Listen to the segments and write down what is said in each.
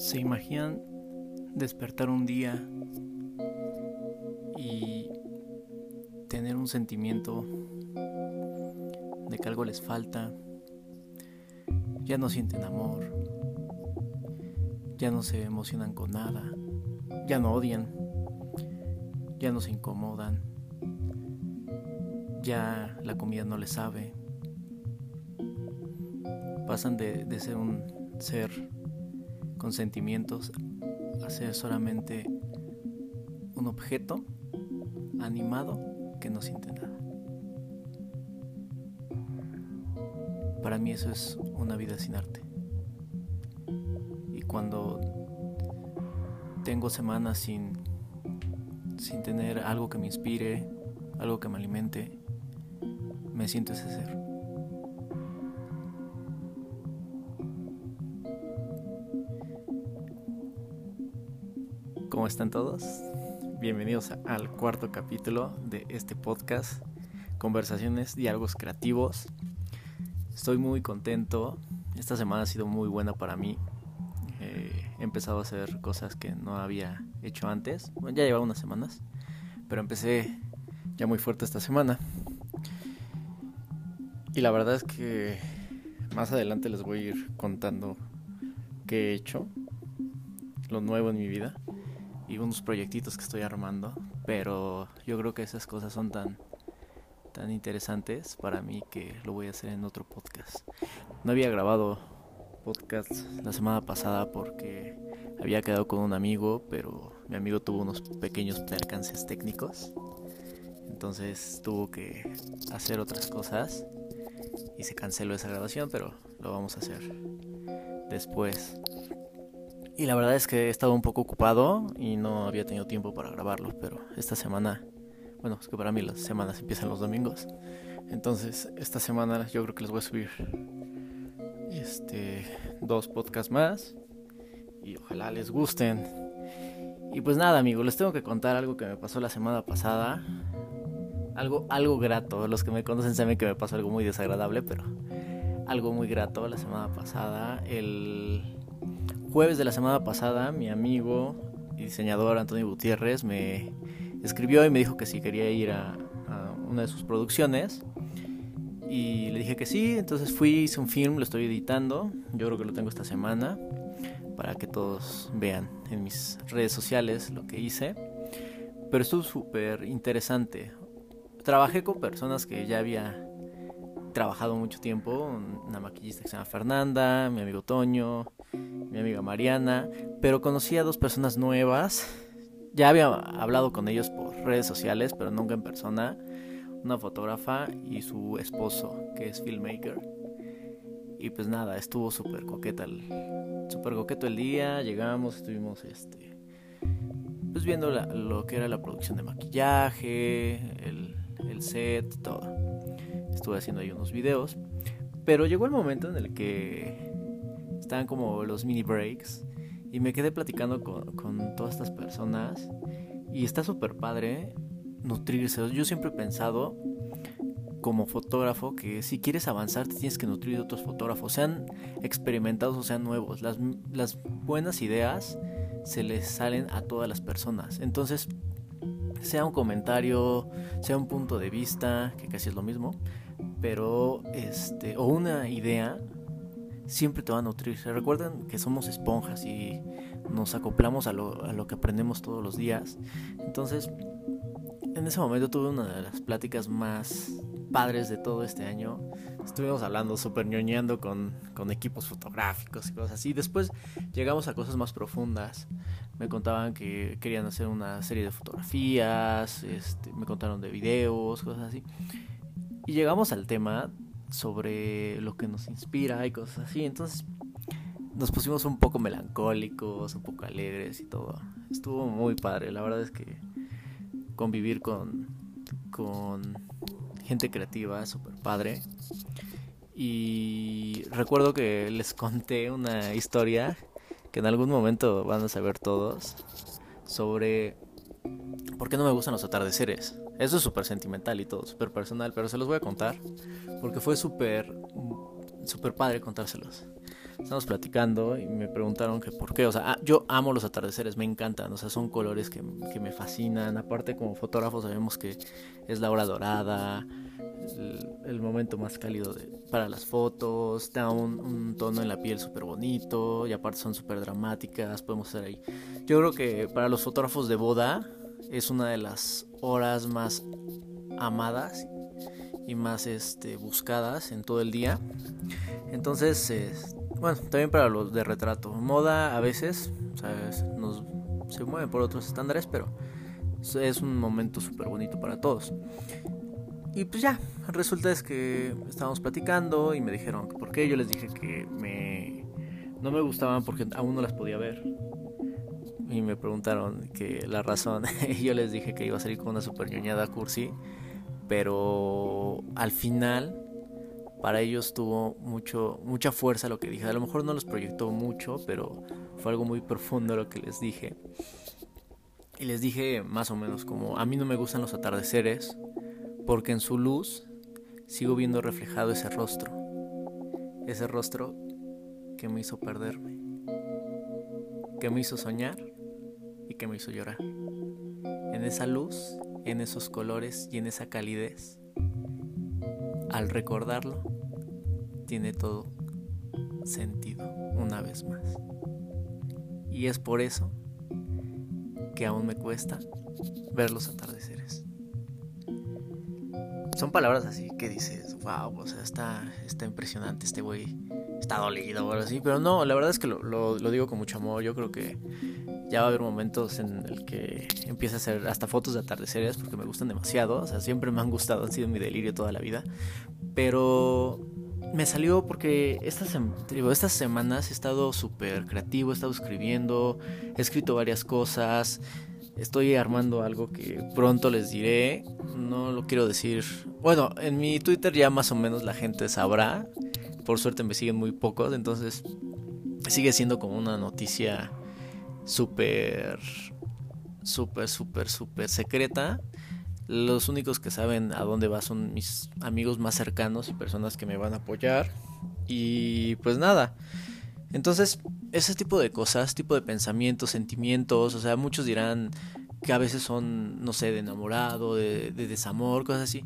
¿Se imaginan despertar un día y tener un sentimiento de que algo les falta? Ya no sienten amor, ya no se emocionan con nada, ya no odian, ya no se incomodan, ya la comida no les sabe. Pasan de, de ser un ser con sentimientos a ser solamente un objeto animado que no siente nada. Para mí eso es una vida sin arte. Y cuando tengo semanas sin, sin tener algo que me inspire, algo que me alimente, me siento ese ser. ¿Cómo están todos? Bienvenidos al cuarto capítulo de este podcast, Conversaciones, Diálogos Creativos. Estoy muy contento. Esta semana ha sido muy buena para mí. Eh, he empezado a hacer cosas que no había hecho antes. Bueno, ya llevaba unas semanas, pero empecé ya muy fuerte esta semana. Y la verdad es que más adelante les voy a ir contando qué he hecho, lo nuevo en mi vida y unos proyectitos que estoy armando, pero yo creo que esas cosas son tan tan interesantes para mí que lo voy a hacer en otro podcast. No había grabado podcast la semana pasada porque había quedado con un amigo, pero mi amigo tuvo unos pequeños percances técnicos. Entonces tuvo que hacer otras cosas y se canceló esa grabación, pero lo vamos a hacer después. Y la verdad es que he estado un poco ocupado y no había tenido tiempo para grabarlo, pero esta semana, bueno, es que para mí las semanas empiezan los domingos. Entonces, esta semana yo creo que les voy a subir este dos podcasts más y ojalá les gusten. Y pues nada, amigos, les tengo que contar algo que me pasó la semana pasada. Algo algo grato, los que me conocen saben que me pasó algo muy desagradable, pero algo muy grato la semana pasada, el jueves de la semana pasada, mi amigo y diseñador Antonio Gutiérrez me escribió y me dijo que si quería ir a, una de sus producciones. Y le dije que sí, entonces fui, hice un film, lo estoy editando. Yo creo que lo tengo esta semana para que todos vean en mis redes sociales lo que hice. Pero estuvo súper interesante. Trabajé con personas que ya había trabajado mucho tiempo, una maquillista que se llama Fernanda, mi amigo Toño, mi amiga Mariana, pero conocí a dos personas nuevas. Ya había hablado con ellos por redes sociales, pero nunca en persona. Una fotógrafa y su esposo, que es filmmaker. Y pues nada, estuvo súper coqueta el, super coqueto el día. Llegamos, estuvimos este pues viendo lo que era la producción de maquillaje, el, el set, todo. Estuve haciendo ahí unos videos. Pero llegó el momento en el que estaban como los mini breaks y me quedé platicando con, todas estas personas y está súper padre nutrirse. Yo siempre he pensado como fotógrafo que si quieres avanzar te tienes que nutrir de otros fotógrafos, sean experimentados o sean nuevos. Las, las buenas ideas se les salen a todas las personas. Entonces, sea un comentario, sea un punto de vista, que casi es lo mismo, pero este, o una idea, siempre te va a nutrir. Recuerden que somos esponjas y nos acoplamos a lo, a lo que aprendemos todos los días. Entonces, en ese momento tuve una de las pláticas más padres de todo este año. Estuvimos hablando, súper ñoñando con, con, equipos fotográficos y cosas así. Después llegamos a cosas más profundas. Me contaban que querían hacer una serie de fotografías, este, me contaron de videos, cosas así. Y llegamos al tema sobre lo que nos inspira y cosas así. Entonces nos pusimos un poco melancólicos, un poco alegres y todo. Estuvo muy padre. La verdad es que convivir con, con gente creativa es súper padre. Y recuerdo que les conté una historia que en algún momento van a saber todos sobre por qué no me gustan los atardeceres. Eso es súper sentimental y todo, súper personal, pero se los voy a contar porque fue súper, súper padre contárselos. Estamos platicando y me preguntaron que por qué. O sea, ah, yo amo los atardeceres, me encantan. O sea, son colores que, me fascinan. Aparte, como fotógrafos, sabemos que es la hora dorada, el, momento más cálido para las fotos. Da un, tono en la piel súper bonito. Y aparte, son súper dramáticas. Podemos hacer ahí. Yo creo que para los fotógrafos de boda es una de las horas más amadas y más este, buscadas en todo el día. Entonces, bueno, también para los de retrato. Moda a veces se mueve por otros estándares, pero es un momento súper bonito para todos. Y pues ya, resulta es que estábamos platicando y me dijeron por qué. Yo les dije que me, no me gustaban porque aún no las podía ver. Y me preguntaron que la razón. y yo les dije que iba a salir con una super ñoñada cursi pero al final para ellos tuvo mucho mucha fuerza lo que dije. A lo mejor no los proyectó mucho, pero fue algo muy profundo lo que les dije. Y les dije más o menos como a mí no me gustan los atardeceres porque en su luz sigo viendo reflejado ese rostro. Ese rostro que me hizo perderme, que me hizo soñar y que me hizo llorar. En esa luz en esos colores y en esa calidez. Al recordarlo, tiene todo sentido una vez más. Y es por eso que aún me cuesta ver los atardeceres. Son palabras así que dices, wow, o sea, está, está impresionante este güey, está dolido o algo así, pero no, la verdad es que lo, lo digo con mucho amor, yo creo que ya va a haber momentos en el que empiece a hacer hasta fotos de atardeceres porque me gustan demasiado, o sea, siempre me han gustado, han sido mi delirio toda la vida, pero me salió porque estas, estas semanas he estado súper creativo, he estado escribiendo, he escrito varias cosas, estoy armando algo que pronto les diré, no lo quiero decir, bueno, en mi Twitter ya más o menos la gente sabrá, por suerte me siguen muy pocos, entonces sigue siendo como una noticia súper, súper, súper, súper secreta. Los únicos que saben a dónde va son mis amigos más cercanos y personas que me van a apoyar. Y pues nada. Entonces, ese tipo de cosas, tipo de pensamientos, sentimientos, o sea, muchos dirán que a veces son, no sé, de enamorado, de, de desamor, cosas así.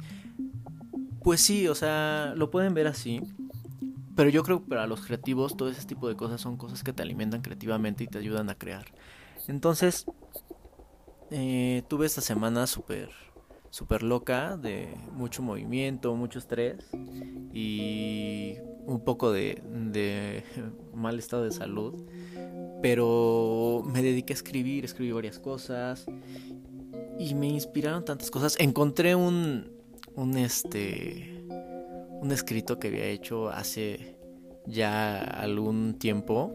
Pues sí, o sea, lo pueden ver así. Pero yo creo que para los creativos todo ese tipo de cosas son cosas que te alimentan creativamente y te ayudan a crear. Entonces, eh, tuve esta semana súper super loca, de mucho movimiento, mucho estrés y un poco de, de mal estado de salud. Pero me dediqué a escribir, escribí varias cosas y me inspiraron tantas cosas. Encontré un, un este un escrito que había hecho hace ya algún tiempo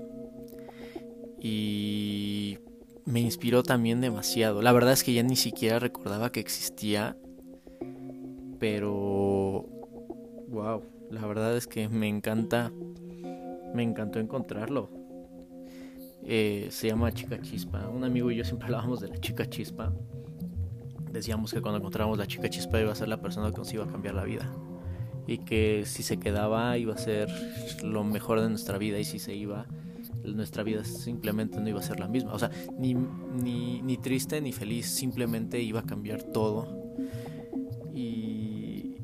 y me inspiró también demasiado. La verdad es que ya ni siquiera recordaba que existía, pero wow, la verdad es que me encanta, me encantó encontrarlo. Eh, se llama Chica Chispa. Un amigo y yo siempre hablábamos de la Chica Chispa. Decíamos que cuando encontrábamos la Chica Chispa iba a ser la persona que nos iba a cambiar la vida y que si se quedaba iba a ser lo mejor de nuestra vida y si se iba nuestra vida simplemente no iba a ser la misma. O sea, ni, ni, ni triste ni feliz, simplemente iba a cambiar todo. Y,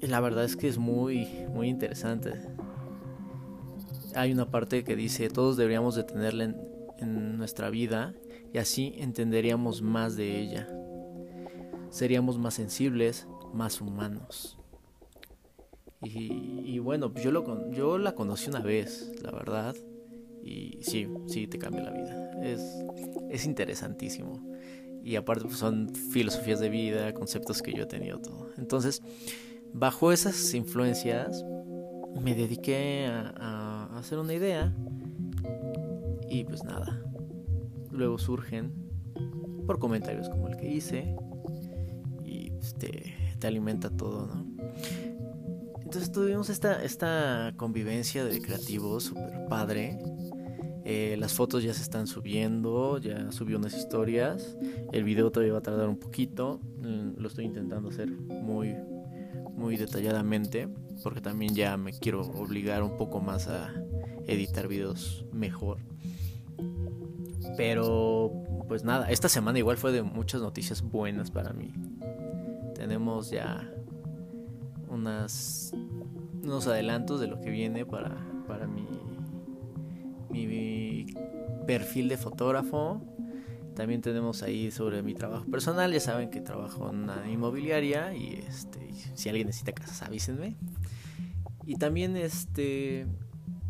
la verdad es que es muy, muy interesante. Hay una parte que dice, todos deberíamos de tenerla en, en nuestra vida y así entenderíamos más de ella. Seríamos más sensibles, más humanos. Y, bueno, pues yo, lo, yo la conocí una vez, la verdad. Y sí, sí te cambia la vida. Es, es interesantísimo. Y aparte pues son filosofías de vida, conceptos que yo he tenido todo. Entonces, bajo esas influencias, me dediqué a, a hacer una idea. Y pues nada. Luego surgen por comentarios como el que hice. Y pues, te, te alimenta todo, ¿no? Entonces tuvimos esta, esta convivencia de creativos súper padre. Eh, las fotos ya se están subiendo, ya subió unas historias. El video todavía va a tardar un poquito. Mm, lo estoy intentando hacer muy, muy detalladamente. porque también ya me quiero obligar un poco más a editar videos mejor. Pero pues nada, esta semana igual fue de muchas noticias buenas para mí. Tenemos ya unas unos adelantos de lo que viene para, para mi, mi perfil de fotógrafo. También tenemos ahí sobre mi trabajo personal. Ya saben que trabajo en una inmobiliaria y este, si alguien necesita casas, avísenme. Y también este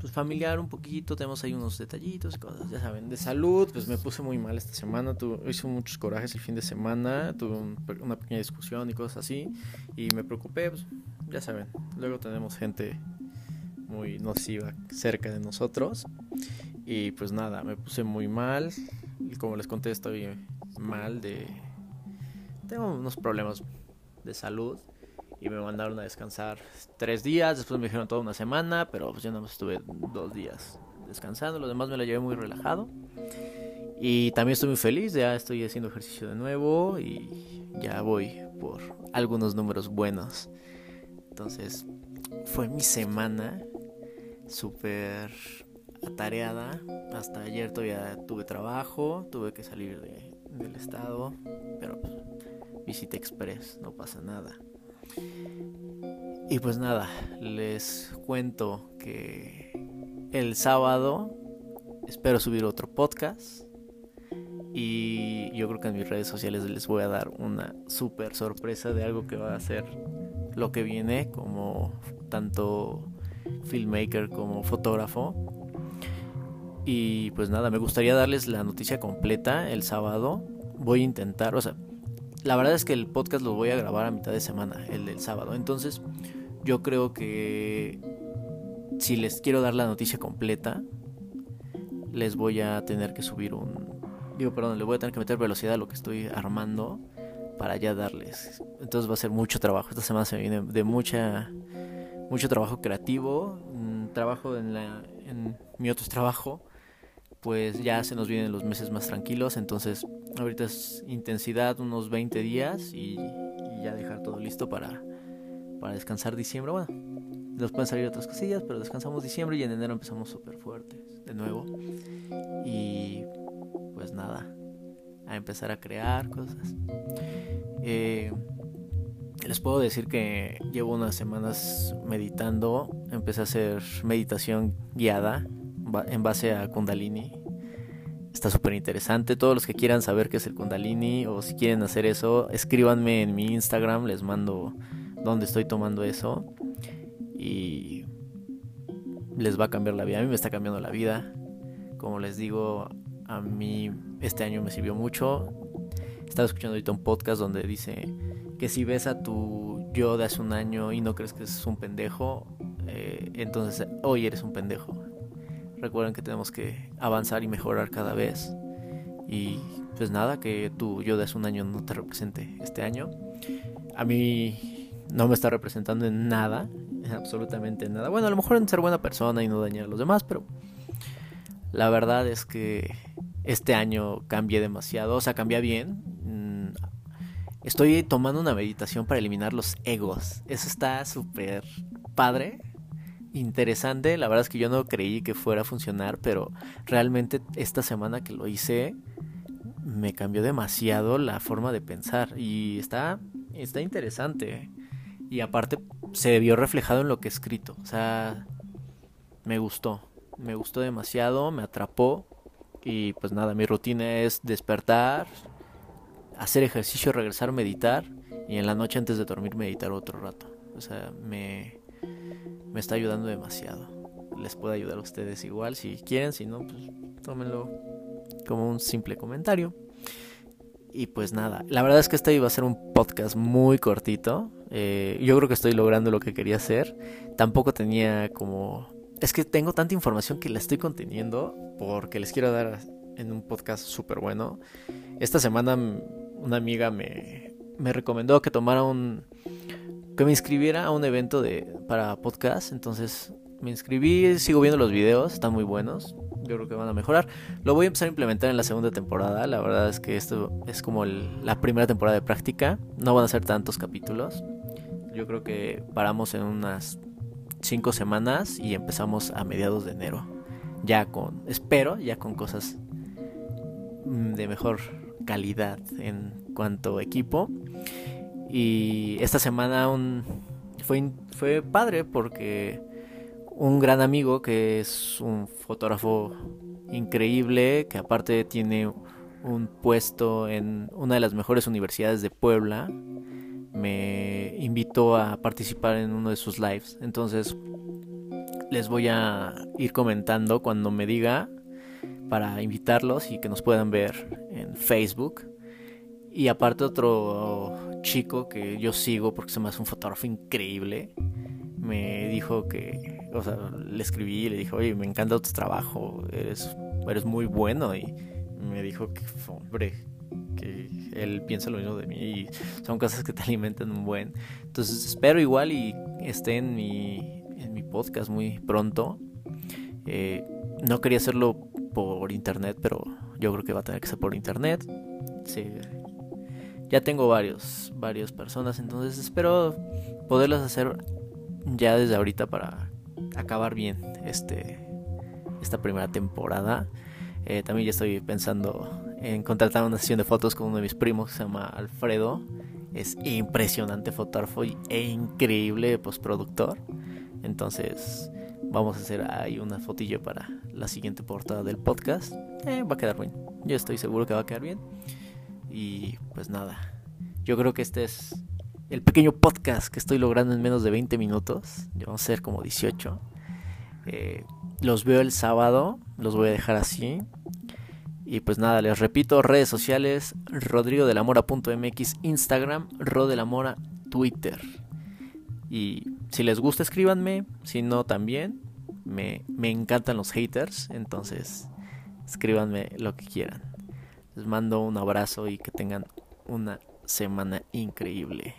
pues familiar un poquito, tenemos ahí unos detallitos y cosas, ya saben, de salud, pues me puse muy mal esta semana, tuve, hice muchos corajes el fin de semana, tuve una pequeña discusión y cosas así, y me preocupé, pues ya saben, luego tenemos gente muy nociva cerca de nosotros, y pues nada, me puse muy mal, y como les conté estoy mal de... Tengo unos problemas de salud. Y me mandaron a descansar tres días, después me dijeron toda una semana, pero pues yo nada estuve dos días descansando, lo demás me la llevé muy relajado. Y también estoy muy feliz, ya estoy haciendo ejercicio de nuevo. Y ya voy por algunos números buenos. Entonces, fue mi semana súper atareada. Hasta ayer todavía tuve trabajo, tuve que salir del estado, pero pues, visita express, no pasa nada. Y pues nada, les cuento que el sábado espero subir otro podcast. Y yo creo que en mis redes sociales les voy a dar una super sorpresa de algo que va a ser lo que viene como tanto filmmaker como fotógrafo. Y pues nada, me gustaría darles la noticia completa el sábado. Voy a intentar, o sea, la verdad es que el podcast lo voy a grabar a mitad de semana, el del sábado. Entonces, yo creo que si les quiero dar la noticia completa, les voy a tener que subir un... Digo, perdón, le voy a tener que meter velocidad a lo que estoy armando para ya darles. Entonces va a ser mucho trabajo. Esta semana se viene de mucha mucho trabajo creativo, mm, trabajo en, la, en mi otro trabajo, pues ya se nos vienen los meses más tranquilos, entonces ahorita es intensidad unos 20 días y, ya dejar todo listo para, para descansar diciembre. Bueno, nos pueden salir otras cosillas, pero descansamos diciembre y en enero empezamos súper fuertes de nuevo. Y pues nada, a empezar a crear cosas. Eh, les puedo decir que llevo unas semanas meditando. Empecé a hacer meditación guiada en base a Kundalini. Está súper interesante. Todos los que quieran saber qué es el Kundalini o si quieren hacer eso, escríbanme en mi Instagram. Les mando dónde estoy tomando eso. Y les va a cambiar la vida. A mí me está cambiando la vida. Como les digo, a mí este año me sirvió mucho. Estaba escuchando ahorita un podcast donde dice que si ves a tu yo de hace un año y no crees que es un pendejo, eh, entonces hoy eres un pendejo. Recuerden que tenemos que avanzar y mejorar cada vez. Y pues nada, que tu yo de hace un año no te represente este año. A mí no me está representando en nada, absolutamente nada. Bueno, a lo mejor en ser buena persona y no dañar a los demás, pero la verdad es que este año cambié demasiado, o sea, cambié bien. Mm, estoy tomando una meditación para eliminar los egos. Eso está súper padre interesante. La verdad es que yo no creí que fuera a funcionar, pero realmente esta semana que lo hice me cambió demasiado la forma de pensar y está está interesante. Y aparte se vio reflejado en lo que he escrito. O sea, me gustó. Me gustó demasiado, me atrapó. Y pues nada, mi rutina es despertar, hacer ejercicio, regresar, meditar. Y en la noche antes de dormir meditar otro rato. O sea, me, me está ayudando demasiado. Les puede ayudar a ustedes igual si quieren, si no, pues tómenlo como un simple comentario. Y pues nada, la verdad es que este iba a ser un podcast muy cortito. Eh, yo creo que estoy logrando lo que quería hacer. Tampoco tenía como... Es que tengo tanta información que la estoy conteniendo porque les quiero dar en un podcast súper bueno. Esta semana una amiga me, me recomendó que tomara un, que me inscribiera a un evento de para podcast. Entonces me inscribí, sigo viendo los videos, están muy buenos. Yo creo que van a mejorar. Lo voy a empezar a implementar en la segunda temporada. La verdad es que esto es como la primera temporada de práctica. No van a ser tantos capítulos. Yo creo que paramos en unas cinco semanas y empezamos a mediados de enero. Ya con, espero, ya con cosas mm, de mejor calidad en cuanto equipo. Y esta semana fue, fue padre porque un gran amigo que es un fotógrafo increíble, que aparte tiene un puesto en una de las mejores universidades de Puebla, me invitó a participar en uno de sus lives. Entonces les voy a ir comentando cuando me diga para invitarlos y que nos puedan ver en Facebook. Y aparte otro chico que yo sigo porque se me hace un fotógrafo increíble, me dijo que, o sea, le escribí y le dije, oye, me encanta tu trabajo, eres, eres muy bueno y me dijo que, hombre, que él piensa lo mismo de mí y son cosas que te alimentan un buen. Entonces espero igual y esté en mi, en mi podcast muy pronto. Eh, no quería hacerlo por internet, pero yo creo que va a tener que ser por internet. Sí. Ya tengo varios, varias personas, entonces espero poderlas hacer ya desde ahorita para acabar bien este esta primera temporada. Eh, también ya estoy pensando en contratar una sesión de fotos con uno de mis primos que se llama Alfredo. Es impresionante fotógrafo e increíble postproductor. Entonces vamos a hacer ahí una fotillo para la siguiente portada del podcast. Eh, va a quedar bien. Yo estoy seguro que va a quedar bien. Y pues nada. Yo creo que este es el pequeño podcast que estoy logrando en menos de 20 minutos. Vamos a ser como 18. Eh, los veo el sábado. Los voy a dejar así. Y pues nada, les repito, redes sociales, rodrigodelamora.mx, Instagram, rodelamora, Twitter. Y si les gusta, escríbanme. Si no, también. Me, me encantan los haters. Entonces, escríbanme lo que quieran. Les mando un abrazo y que tengan una semana increíble.